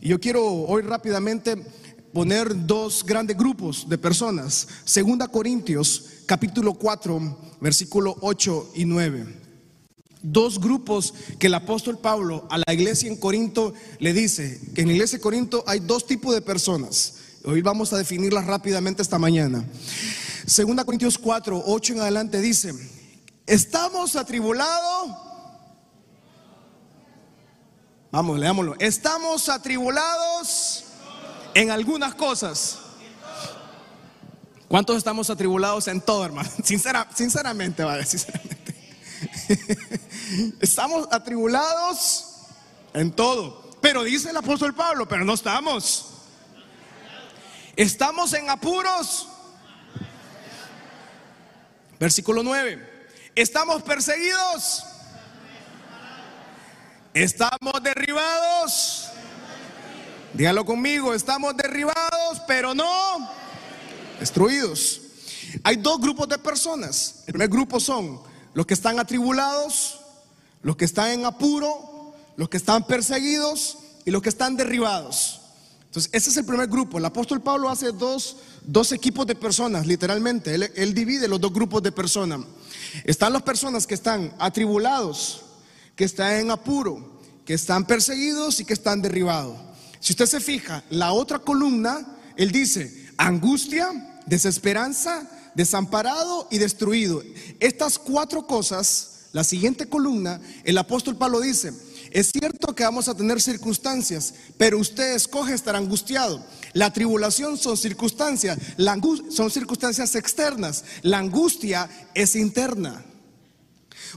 Y yo quiero hoy rápidamente poner dos grandes grupos de personas. Segunda Corintios, capítulo 4, versículo 8 y 9. Dos grupos que el apóstol Pablo a la iglesia en Corinto le dice que en la iglesia de Corinto hay dos tipos de personas. Hoy vamos a definirlas rápidamente esta mañana. Segunda Corintios 4, 8 en adelante dice, estamos atribulados. Vamos, leámoslo. Estamos atribulados en algunas cosas. ¿Cuántos estamos atribulados en todo, hermano? sinceramente, vale, sinceramente. estamos atribulados en todo. Pero dice el apóstol Pablo, pero no estamos. Estamos en apuros. Versículo 9. Estamos perseguidos. Estamos derribados. Dígalo conmigo, estamos derribados, pero no destruidos. Hay dos grupos de personas. El primer grupo son los que están atribulados, los que están en apuro, los que están perseguidos y los que están derribados. Entonces, ese es el primer grupo. El apóstol Pablo hace dos, dos equipos de personas, literalmente. Él, él divide los dos grupos de personas. Están las personas que están atribulados, que están en apuro, que están perseguidos y que están derribados. Si usted se fija, la otra columna, él dice, angustia, desesperanza, desamparado y destruido. Estas cuatro cosas, la siguiente columna, el apóstol Pablo dice, es cierto que vamos a tener circunstancias, pero usted escoge estar angustiado. La tribulación son circunstancias, son circunstancias externas. La angustia es interna.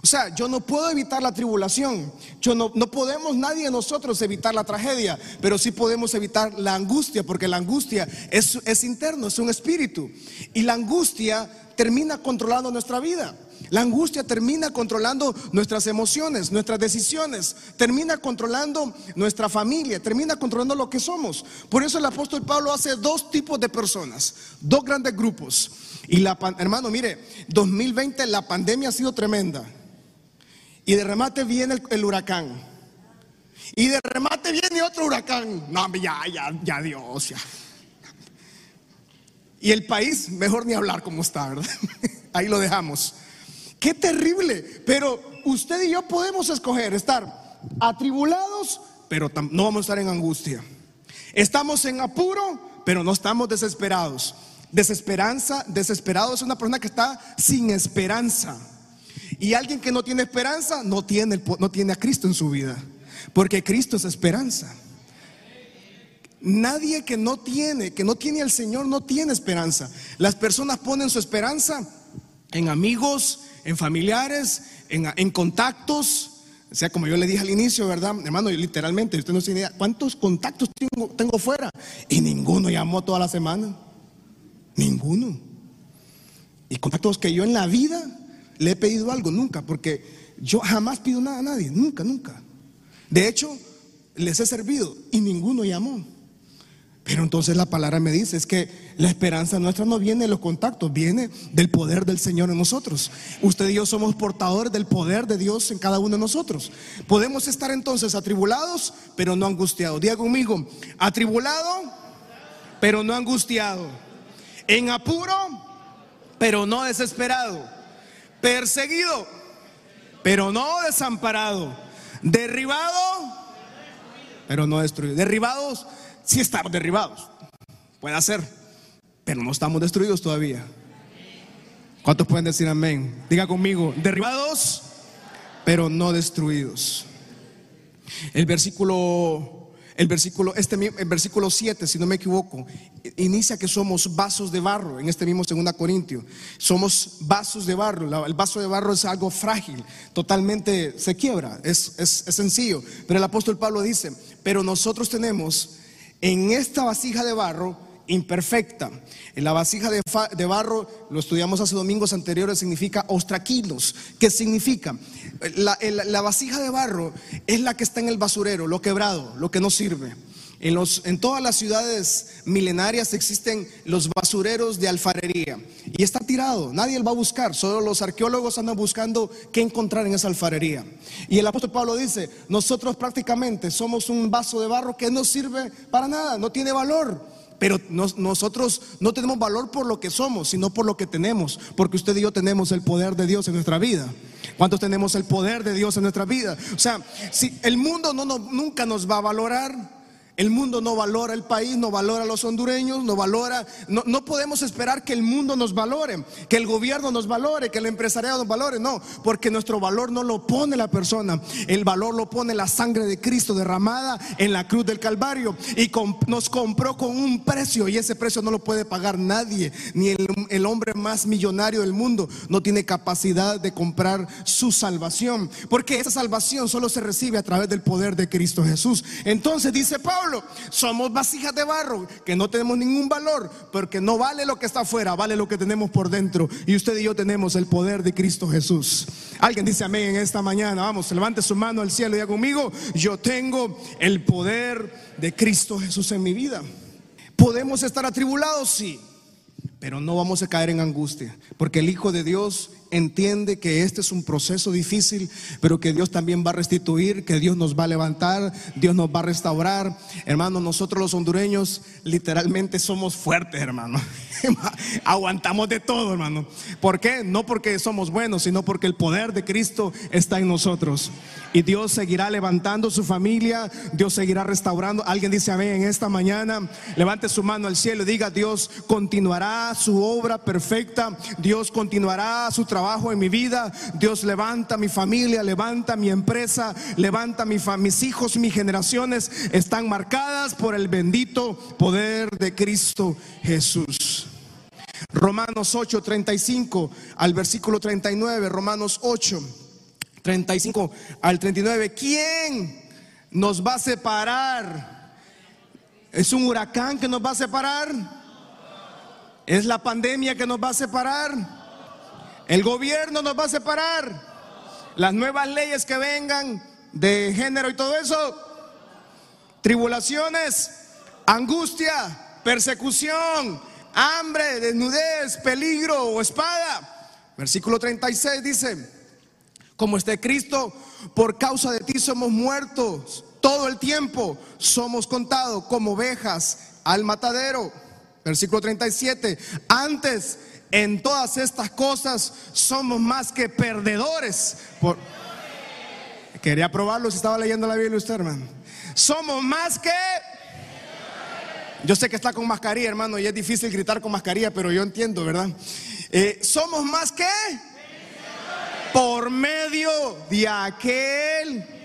O sea, yo no puedo evitar la tribulación. Yo no, no podemos nadie de nosotros evitar la tragedia, pero sí podemos evitar la angustia, porque la angustia es, es interno, es un espíritu. Y la angustia termina controlando nuestra vida. La angustia termina controlando nuestras emociones, nuestras decisiones, termina controlando nuestra familia, termina controlando lo que somos. Por eso el apóstol Pablo hace dos tipos de personas, dos grandes grupos. Y la hermano, mire, 2020 la pandemia ha sido tremenda. Y de remate viene el, huracán. Y de remate viene otro huracán. No, ya, ya, ya Dios, ya. Y el país, mejor ni hablar como está, ¿verdad? Ahí lo dejamos. Qué terrible. Pero usted y yo podemos escoger estar atribulados, pero no vamos a estar en angustia. Estamos en apuro, pero no estamos desesperados. Desesperanza, desesperado es una persona que está sin esperanza. Y alguien que no tiene esperanza no tiene, no tiene a Cristo en su vida. Porque Cristo es esperanza. Nadie que no tiene, que no tiene al Señor, no tiene esperanza. Las personas ponen su esperanza en amigos, en familiares, en, contactos. O sea, como yo le dije al inicio, ¿verdad? Hermano, literalmente, usted no tiene idea, ¿cuántos contactos tengo, tengo fuera? Y ninguno llamó toda la semana. Ninguno. Y contactos que yo en la vida le he pedido algo, nunca, porque yo jamás pido nada a nadie, nunca, nunca. De hecho, les he servido y ninguno llamó. Pero entonces la palabra me dice es que la esperanza nuestra no viene de los contactos, viene del poder del Señor en nosotros. Usted y yo somos portadores del poder de Dios en cada uno de nosotros. Podemos estar entonces atribulados, pero no angustiados. Diga conmigo, atribulado, pero no angustiado. En apuro, pero no desesperado perseguido, pero no desamparado, derribado, pero no destruido. Derribados, sí estamos derribados, puede ser, pero no estamos destruidos todavía. ¿Cuántos pueden decir amén? Diga conmigo, derribados, pero no destruidos. El versículo el versículo, este, versículo 7, si no me equivoco, inicia que somos vasos de barro, en este mismo 2 Corintio. Somos vasos de barro. El vaso de barro es algo frágil, totalmente se quiebra, es, es, es sencillo. Pero el apóstol Pablo dice, pero nosotros tenemos en esta vasija de barro imperfecta. En la vasija de, barro, lo estudiamos hace domingos anteriores, significa ostraquilos. ¿Qué significa? La, vasija de barro es la que está en el basurero, lo quebrado, lo que no sirve. En todas las ciudades milenarias existen los basureros de alfarería y está tirado, nadie lo va a buscar, solo los arqueólogos andan buscando qué encontrar en esa alfarería. Y el apóstol Pablo dice, nosotros prácticamente somos un vaso de barro que no sirve para nada, no tiene valor. Pero nosotros no tenemos valor por lo que somos, sino por lo que tenemos, porque usted y yo tenemos el poder de Dios en nuestra vida. ¿Cuántos tenemos el poder de Dios en nuestra vida? O sea, si el mundo no, nunca nos va a valorar, el mundo no valora el país, no valora a los hondureños, no valora, no, podemos esperar que el mundo nos valore, que el gobierno nos valore, que el empresariado nos valore, no, porque nuestro valor no lo pone la persona, el valor lo pone la sangre de Cristo derramada en la cruz del Calvario y nos compró con un precio y ese precio no lo puede pagar nadie, ni el, el hombre más millonario del mundo no tiene capacidad de comprar su salvación, porque esa salvación solo se recibe a través del poder de Cristo Jesús. Entonces dice Pablo, somos vasijas de barro que no tenemos ningún valor, porque no vale lo que está afuera, vale lo que tenemos por dentro. Y usted y yo tenemos el poder de Cristo Jesús. Alguien dice amén en esta mañana. Vamos, levante su mano al cielo y diga conmigo, yo tengo el poder de Cristo Jesús en mi vida. ¿Podemos estar atribulados? Sí, pero no vamos a caer en angustia, porque el Hijo de Dios entiende que este es un proceso difícil, pero que Dios también va a restituir, que Dios nos va a levantar, Dios nos va a restaurar. Hermano, nosotros los hondureños literalmente somos fuertes, hermano. Aguantamos de todo, hermano. ¿Por qué? No porque somos buenos, sino porque el poder de Cristo está en nosotros. Y Dios seguirá levantando su familia, Dios seguirá restaurando. Alguien dice amén en esta mañana. Levante su mano al cielo y diga, Dios continuará su obra perfecta, Dios continuará su trabajo en mi vida. Dios levanta mi familia, levanta mi empresa, levanta mi mis hijos, mis generaciones están marcadas por el bendito poder de Cristo Jesús. Romanos 8, 35 al versículo 39, Romanos 8, 35 al 39. ¿Quién nos va a separar? ¿Es un huracán que nos va a separar? ¿Es la pandemia que nos va a separar? El gobierno nos va a separar. Las nuevas leyes que vengan de género y todo eso. Tribulaciones, angustia, persecución, hambre, desnudez, peligro o espada. Versículo 36 dice, como este Cristo, por causa de ti somos muertos todo el tiempo, somos contados como ovejas al matadero. Versículo 37, antes en todas estas cosas somos más que perdedores. Quería probarlo si estaba leyendo la Biblia usted, hermano. Somos más que... Yo sé que está con mascarilla, hermano, y es difícil gritar con mascarilla, pero yo entiendo, ¿verdad? Eh, somos más que... Por medio de aquel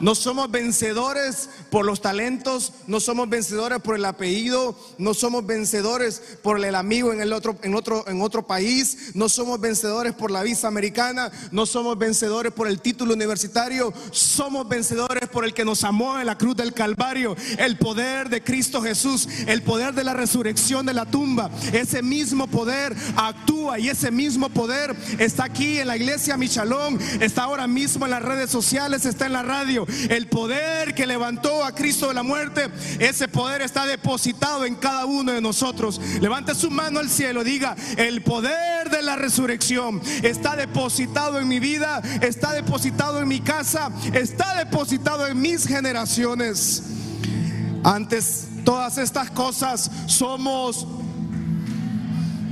no somos vencedores por los talentos, no somos vencedores por el apellido, no somos vencedores por el amigo en el otro en otro en otro país, no somos vencedores por la visa americana, no somos vencedores por el título universitario, somos vencedores por el que nos amó en la cruz del Calvario, el poder de Cristo Jesús, el poder de la resurrección de la tumba. Ese mismo poder actúa y ese mismo poder está aquí en la iglesia Michalón, está ahora mismo en las redes sociales, está en la radio. El poder que levantó a Cristo de la muerte, ese poder está depositado en cada uno de nosotros. Levante su mano al cielo, diga, el poder de la resurrección está depositado en mi vida, está depositado en mi casa, está depositado en mis generaciones. Antes todas estas cosas somos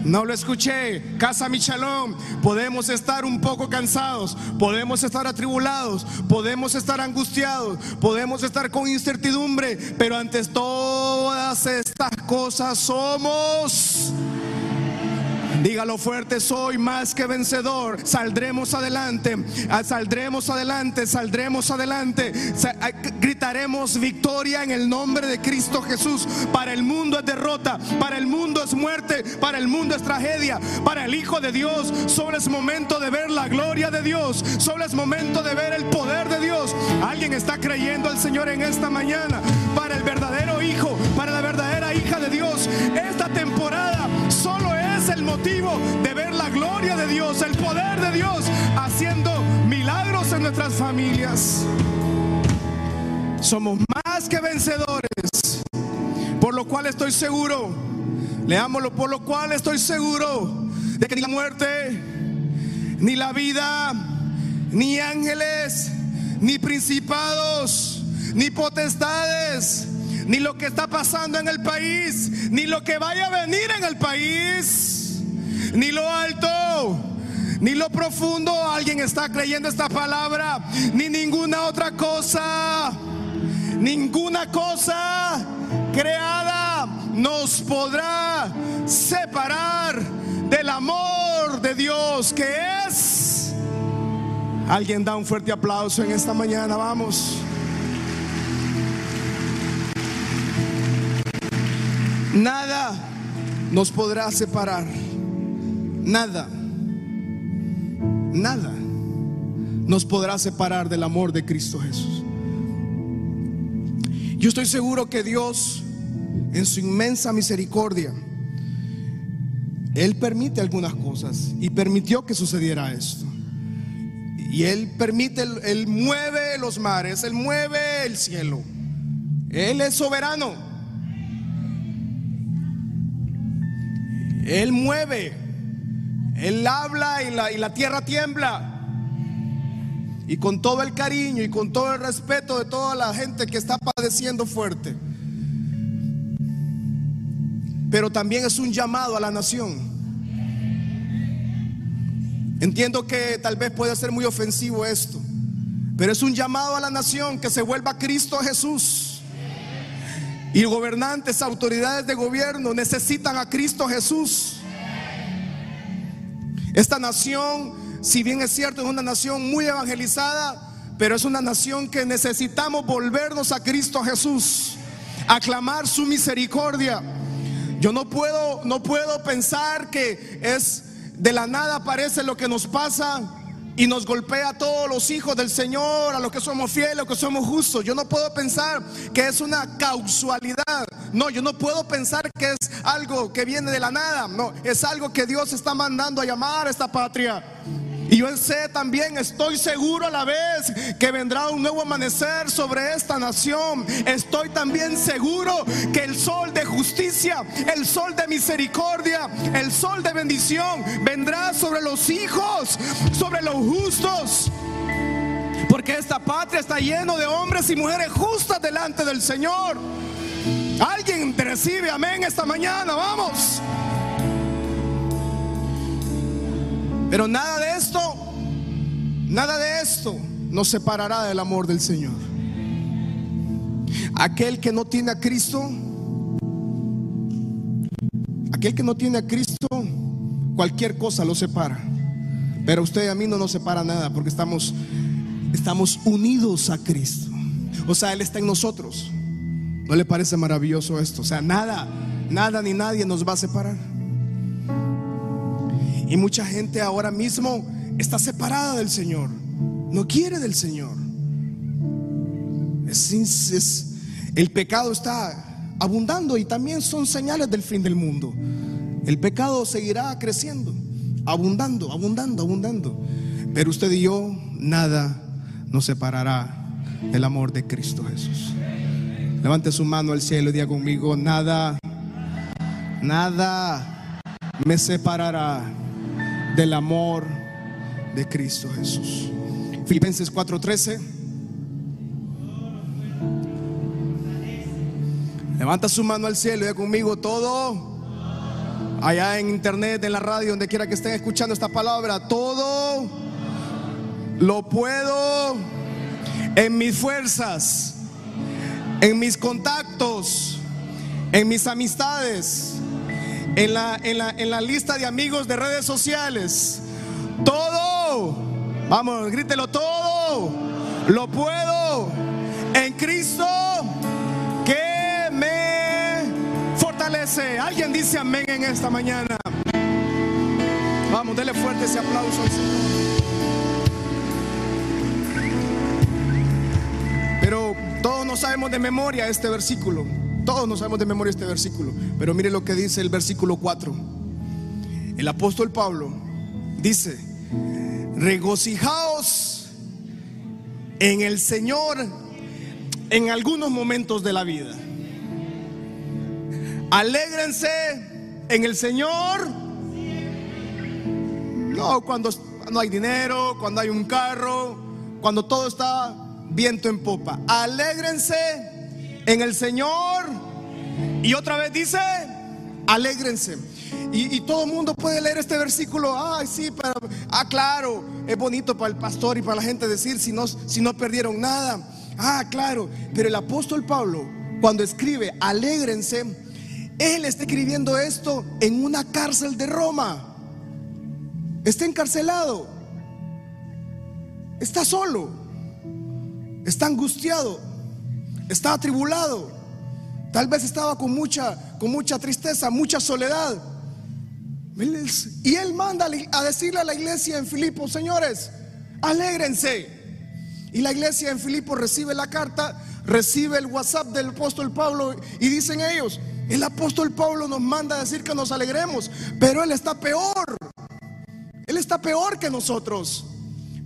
no lo escuché. Casa Michalón. Podemos estar un poco cansados. Podemos estar atribulados. Podemos estar angustiados. Podemos estar con incertidumbre. Pero antes todas estas cosas somos Dígalo fuerte, soy más que vencedor. Saldremos adelante, ah, saldremos adelante, saldremos adelante. Ah, gritaremos victoria en el nombre de Cristo Jesús. Para el mundo es derrota, para el mundo es muerte, para el mundo es tragedia. Para el Hijo de Dios solo es momento de ver la gloria de Dios, solo es momento de ver el poder de Dios. Alguien está creyendo al Señor en esta mañana. Para el verdadero Hijo, para la verdadera hija de Dios, esta temporada solo es el motivo de ver la gloria de Dios, el poder de Dios haciendo milagros en nuestras familias. Somos más que vencedores cual estoy seguro. Leámoslo, por lo cual estoy seguro de que ni la muerte, ni la vida, ni ángeles, ni principados, ni potestades, ni lo que está pasando en el país, ni lo que vaya a venir en el país, ni lo alto, ni lo profundo. Alguien está creyendo esta palabra, ni ninguna otra cosa, ninguna cosa creada nos podrá separar del amor de Dios que es. Alguien da un fuerte aplauso en esta mañana, vamos. Nada nos podrá separar. Nada. Nada nos podrá separar del amor de Cristo Jesús. Yo estoy seguro que Dios, en su inmensa misericordia, Él permite algunas cosas y permitió que sucediera esto. Y Él permite, Él mueve los mares, Él mueve el cielo. Él es soberano. Él mueve, Él habla y la, tierra tiembla. Y con todo el cariño y con todo el respeto de toda la gente que está padeciendo fuerte. Pero también es un llamado a la nación. Entiendo que tal vez pueda ser muy ofensivo esto, pero es un llamado a la nación que se vuelva a Cristo Jesús. Y gobernantes, autoridades de gobierno necesitan a Cristo Jesús. Esta nación, si bien es cierto, es una nación muy evangelizada, pero es una nación que necesitamos volvernos a Cristo Jesús, aclamar su misericordia. Yo no puedo, no puedo pensar que es de la nada aparece lo que nos pasa y nos golpea a todos los hijos del Señor, a los que somos fieles, a los que somos justos. Yo no puedo pensar que es una causalidad. No, yo no puedo pensar que es algo que viene de la nada. No, es algo que Dios está mandando a llamar a esta patria. Y yo sé también, estoy seguro a la vez que vendrá un nuevo amanecer sobre esta nación. Estoy también seguro que el sol de justicia, el sol de misericordia, el sol de bendición vendrá sobre los hijos, sobre los justos. Porque esta patria está lleno de hombres y mujeres justas delante del Señor. Alguien te recibe amén esta mañana, vamos. Pero nada de esto, nada de esto nos separará del amor del Señor. Aquel que no tiene a Cristo, aquel que no tiene a Cristo, cualquier cosa lo separa. Pero usted y a mí no nos separa nada porque estamos, estamos unidos a Cristo. O sea, Él está en nosotros. ¿No le parece maravilloso esto? O sea, nada, nada ni nadie nos va a separar. Y mucha gente ahora mismo está separada del Señor. No quiere del Señor. El pecado está abundando y también son señales del fin del mundo. El pecado seguirá creciendo, abundando, abundando, abundando. Pero usted y yo, nada nos separará del amor de Cristo Jesús. Levante su mano al cielo y diga conmigo, nada, nada me separará del amor de Cristo Jesús. Filipenses 4:13. Levanta su mano al cielo y conmigo todo. Allá en internet, en la radio, donde quiera que estén escuchando esta palabra, todo lo puedo en mis fuerzas, en mis contactos, en mis amistades en la, en la, en la lista de amigos de redes sociales. Todo, vamos, grítelo todo. Lo puedo en Cristo que me fortalece. Alguien dice amén en esta mañana. Vamos, dele fuerte ese aplauso. Pero todos no sabemos de memoria este versículo. Todos no sabemos de memoria este versículo, pero mire lo que dice el versículo 4. El apóstol Pablo dice, regocijaos en el Señor en algunos momentos de la vida. Alégrense en el Señor. No, cuando no hay dinero, cuando hay un carro, cuando todo está viento en popa. Alégrense en el Señor. Y otra vez dice, alégrense. Y, todo el mundo puede leer este versículo. Ay, sí, ah, claro, es bonito para el pastor y para la gente decir si no, si no perdieron nada. Ah, claro, pero el apóstol Pablo, cuando escribe, alégrense, él está escribiendo esto en una cárcel de Roma. Está encarcelado. Está solo. Está angustiado. Está atribulado. Tal vez estaba con mucha, con mucha tristeza, mucha soledad. Y él manda a decirle a la iglesia en Filipo, señores, alégrense. Y la iglesia en Filipo recibe la carta, recibe el WhatsApp del apóstol Pablo y dicen ellos, el apóstol Pablo nos manda a decir que nos alegremos, pero él está peor. Él está peor que nosotros.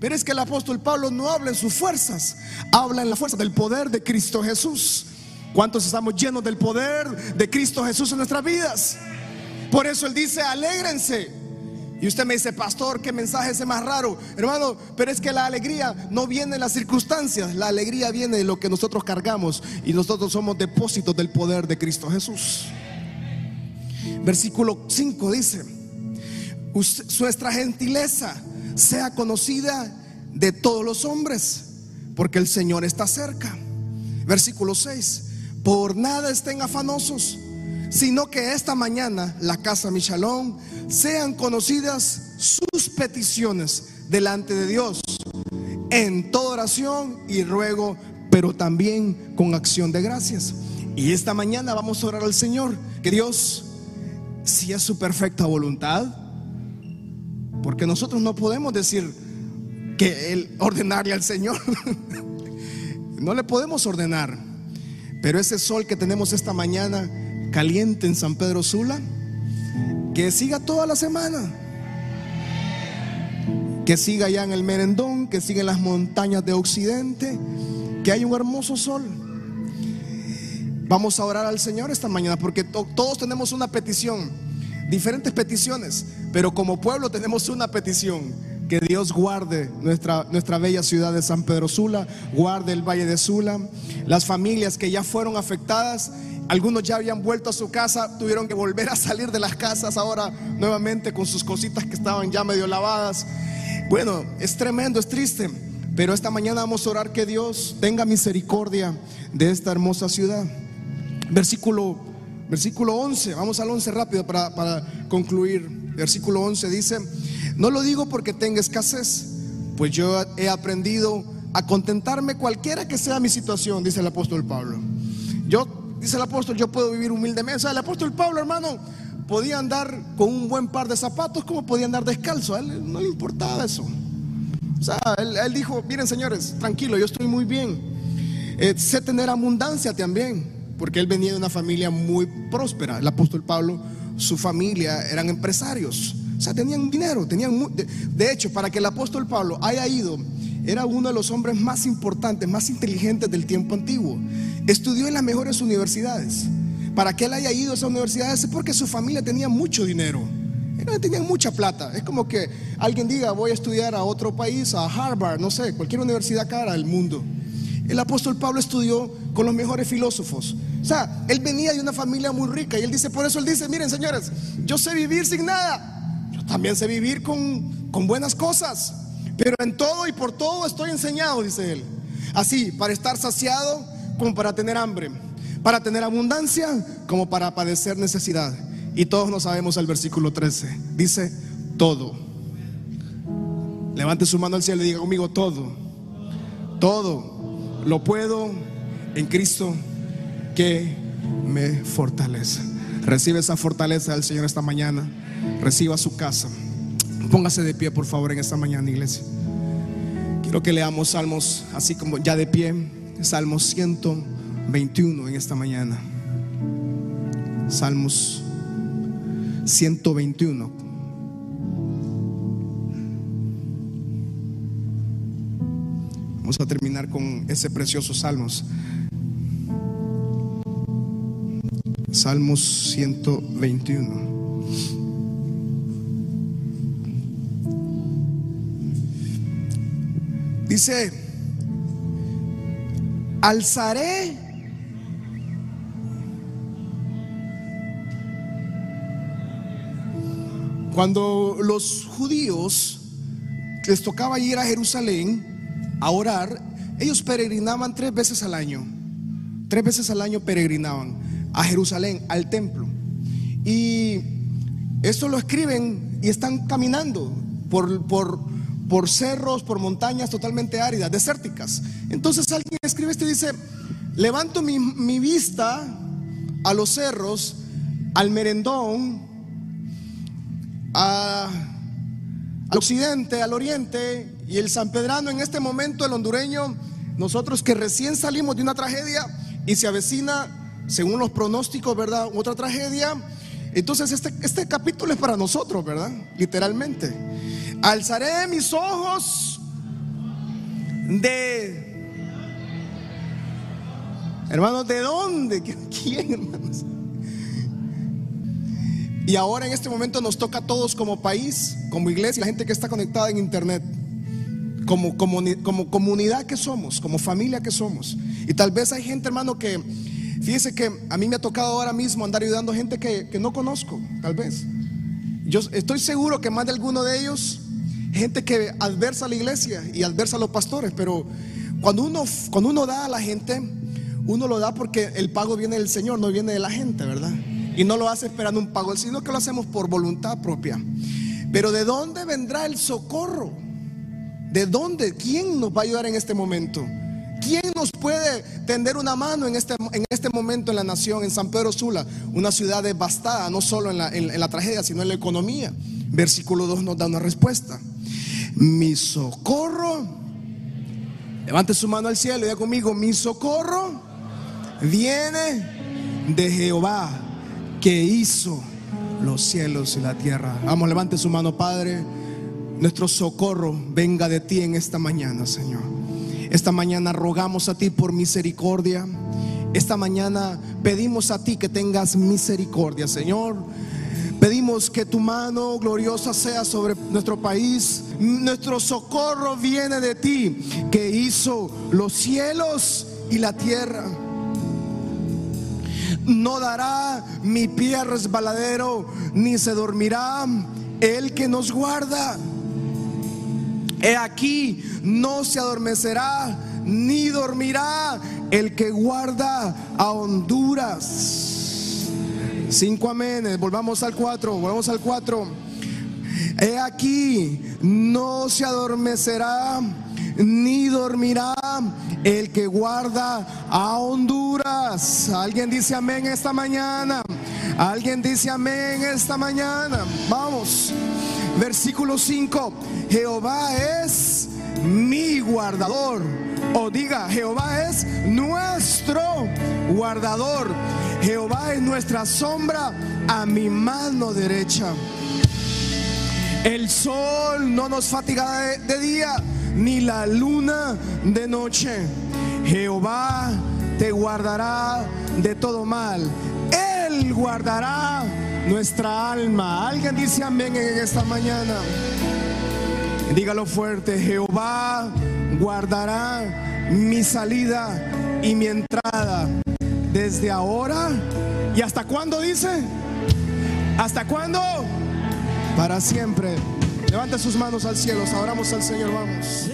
Pero es que el apóstol Pablo no habla en sus fuerzas, habla en la fuerza del poder de Cristo Jesús. ¿Cuántos estamos llenos del poder de Cristo Jesús en nuestras vidas? Por eso Él dice, alégrense. Y usted me dice, pastor, qué mensaje ese más raro. Hermano, pero es que la alegría no viene en las circunstancias, la alegría viene de lo que nosotros cargamos y nosotros somos depósitos del poder de Cristo Jesús. Versículo 5 dice, nuestra gentileza sea conocida de todos los hombres, porque el Señor está cerca. Versículo 6, por nada estén afanosos sino que esta mañana la casa Michalón sean conocidas sus peticiones delante de Dios en toda oración y ruego, pero también con acción de gracias. Y esta mañana vamos a orar al Señor, que Dios, si es su perfecta voluntad, porque nosotros no podemos decir que Él ordenarle al Señor, no le podemos ordenar, pero ese sol que tenemos esta mañana, caliente en San Pedro Sula, que siga toda la semana. Que siga allá en el Merendón, que siga en las montañas de Occidente, que hay un hermoso sol. Vamos a orar al Señor esta mañana porque todos tenemos una petición, diferentes peticiones, pero como pueblo tenemos una petición. Que Dios guarde nuestra, nuestra bella ciudad de San Pedro Sula, guarde el Valle de Sula, las familias que ya fueron afectadas algunos ya habían vuelto a su casa, tuvieron que volver a salir de las casas ahora nuevamente con sus cositas que estaban ya medio lavadas. Bueno, es tremendo, es triste, pero esta mañana vamos a orar que Dios tenga misericordia de esta hermosa ciudad. Versículo, versículo 11, vamos al 11 rápido para, para concluir. Versículo 11 dice, no lo digo porque tenga escasez, pues yo he aprendido a contentarme cualquiera que sea mi situación, dice el apóstol Pablo. Yo Dice el apóstol, yo puedo vivir humildemente. O sea, el apóstol Pablo, hermano, podía andar con un buen par de zapatos como podía andar descalzo. A él no le importaba eso. O sea, él, dijo, miren señores, tranquilo, yo estoy muy bien. Eh, sé tener abundancia también, porque él venía de una familia muy próspera. El apóstol Pablo, su familia eran empresarios. O sea, tenían dinero, tenían... de hecho, para que el apóstol Pablo haya ido era uno de los hombres más importantes, más inteligentes del tiempo antiguo. Estudió en las mejores universidades. Para que él haya ido a esas universidades es porque su familia tenía mucho dinero. Ellos tenían mucha plata. Es como que alguien diga, voy a estudiar a otro país, a Harvard, no sé, cualquier universidad cara del mundo. El apóstol Pablo estudió con los mejores filósofos. O sea, él venía de una familia muy rica y él dice, por eso él dice, miren señores, yo sé vivir sin nada. Yo también sé vivir con, con buenas cosas. Pero en todo y por todo estoy enseñado, dice él. Así, para estar saciado como para tener hambre, para tener abundancia como para padecer necesidad. Y todos nos sabemos el versículo 13. Dice, todo. Levante su mano al cielo y diga conmigo, todo. Todo lo puedo en Cristo que me fortalece. Recibe esa fortaleza del Señor esta mañana. Reciba su casa. Póngase de pie, por favor, en esta mañana, iglesia. Quiero que leamos salmos así como ya de pie. Salmos 121 en esta mañana. Salmos 121. Vamos a terminar con ese precioso salmos. Salmos 121. Dice, alzaré cuando los judíos les tocaba ir a Jerusalén a orar, ellos peregrinaban tres veces al año. Tres veces al año peregrinaban a Jerusalén, al templo. Y esto lo escriben y están caminando por, por, por cerros, por montañas totalmente áridas, desérticas. Entonces alguien escribe esto y dice, levanto mi, mi vista a los cerros, al merendón, al occidente, al oriente y el San Pedrano en este momento, el hondureño, nosotros que recién salimos de una tragedia y se avecina, según los pronósticos, ¿verdad? Otra tragedia. Entonces este, este capítulo es para nosotros, ¿verdad? Literalmente. Alzaré mis ojos de... Hermanos, ¿de dónde? ¿Quién, hermanos? Y ahora en este momento nos toca a todos como país, como iglesia, la gente que está conectada en internet, como, como, como comunidad que somos, como familia que somos. Y tal vez hay gente, hermano, que, fíjese que a mí me ha tocado ahora mismo andar ayudando gente que, que no conozco, tal vez. Yo estoy seguro que más de alguno de ellos, gente que adversa a la iglesia y adversa a los pastores, pero cuando uno, cuando uno da a la gente, uno lo da porque el pago viene del Señor, no viene de la gente, ¿verdad? Y no lo hace esperando un pago, sino que lo hacemos por voluntad propia. Pero ¿de dónde vendrá el socorro? ¿De dónde? ¿Quién nos va a ayudar en este momento? ¿Quién nos puede tender una mano en este, en este momento en la nación, en San Pedro Sula? Una ciudad devastada, no solo en la, en la tragedia, sino en la economía. Versículo 2 nos da una respuesta. Mi socorro, levante su mano al cielo y diga conmigo, mi socorro viene de Jehová que hizo los cielos y la tierra. Vamos, levante su mano, Padre. Nuestro socorro venga de ti en esta mañana, Señor. Esta mañana rogamos a ti por misericordia. Esta mañana pedimos a ti que tengas misericordia, Señor. Pedimos que tu mano gloriosa sea sobre nuestro país. Nuestro socorro viene de ti, que hizo los cielos y la tierra no dará mi pie resbaladero, ni se dormirá el que nos guarda. He aquí, no se adormecerá, ni dormirá el que guarda a Honduras. Cinco amenes, volvamos al cuatro, volvamos al cuatro. He aquí, no se adormecerá ni dormirá el que guarda a Honduras. Alguien dice amén esta mañana. Alguien dice amén esta mañana. Vamos. Versículo 5. Jehová es mi guardador. O diga, Jehová es nuestro guardador. Jehová es nuestra sombra a mi mano derecha. El sol no nos fatiga de, día ni la luna de noche. Jehová te guardará de todo mal. Él guardará nuestra alma. Alguien dice amén en esta mañana. Dígalo fuerte, Jehová guardará mi salida y mi entrada desde ahora y hasta cuándo dice? ¿Hasta cuándo? Para siempre. Levante sus manos al cielo, adoramos al Señor, vamos.